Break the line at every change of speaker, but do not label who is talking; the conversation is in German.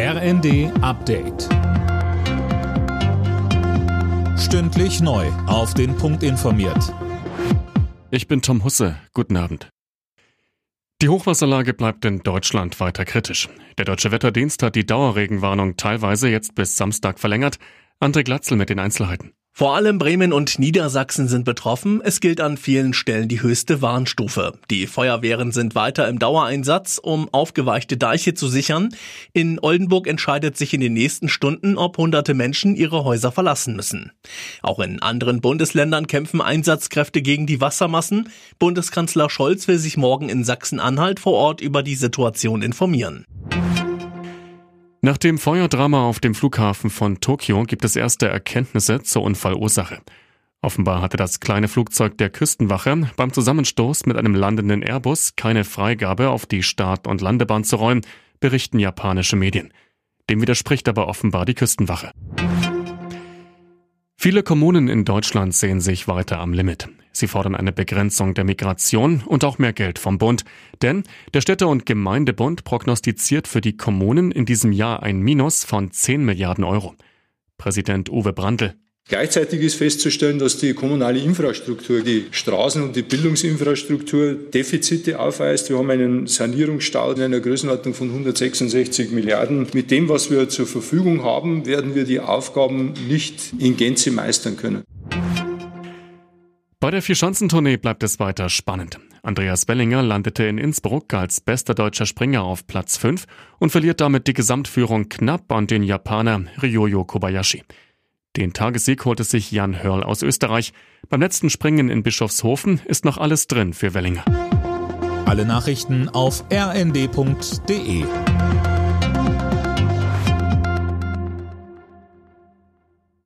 RND Update. Stündlich neu. Auf den Punkt informiert.
Ich bin Tom Husse. Guten Abend. Die Hochwasserlage bleibt in Deutschland weiter kritisch. Der Deutsche Wetterdienst hat die Dauerregenwarnung teilweise jetzt bis Samstag verlängert. André Glatzel mit den Einzelheiten.
Vor allem Bremen und Niedersachsen sind betroffen. Es gilt an vielen Stellen die höchste Warnstufe. Die Feuerwehren sind weiter im Dauereinsatz, um aufgeweichte Deiche zu sichern. In Oldenburg entscheidet sich in den nächsten Stunden, ob hunderte Menschen ihre Häuser verlassen müssen. Auch in anderen Bundesländern kämpfen Einsatzkräfte gegen die Wassermassen. Bundeskanzler Scholz will sich morgen in Sachsen-Anhalt vor Ort über die Situation informieren.
Nach dem Feuerdrama auf dem Flughafen von Tokio gibt es erste Erkenntnisse zur Unfallursache. Offenbar hatte das kleine Flugzeug der Küstenwache beim Zusammenstoß mit einem landenden Airbus keine Freigabe auf die Start- und Landebahn zu räumen, berichten japanische Medien. Dem widerspricht aber offenbar die Küstenwache. Viele Kommunen in Deutschland sehen sich weiter am Limit. Sie fordern eine Begrenzung der Migration und auch mehr Geld vom Bund. Denn der Städte- und Gemeindebund prognostiziert für die Kommunen in diesem Jahr ein Minus von 10 Milliarden Euro. Präsident Uwe Brandl.
Gleichzeitig ist festzustellen, dass die kommunale Infrastruktur, die Straßen- und die Bildungsinfrastruktur Defizite aufweist. Wir haben einen Sanierungsstau in einer Größenordnung von 166 Milliarden. Mit dem, was wir zur Verfügung haben, werden wir die Aufgaben nicht in Gänze meistern können.
Bei der Vierschanzentournee bleibt es weiter spannend. Andreas Bellinger landete in Innsbruck als bester deutscher Springer auf Platz 5 und verliert damit die Gesamtführung knapp an den Japaner Ryoyo Kobayashi. Den Tagessieg holte sich Jan Hörl aus Österreich. Beim letzten Springen in Bischofshofen ist noch alles drin für Wellinger.
Alle Nachrichten auf rnd.de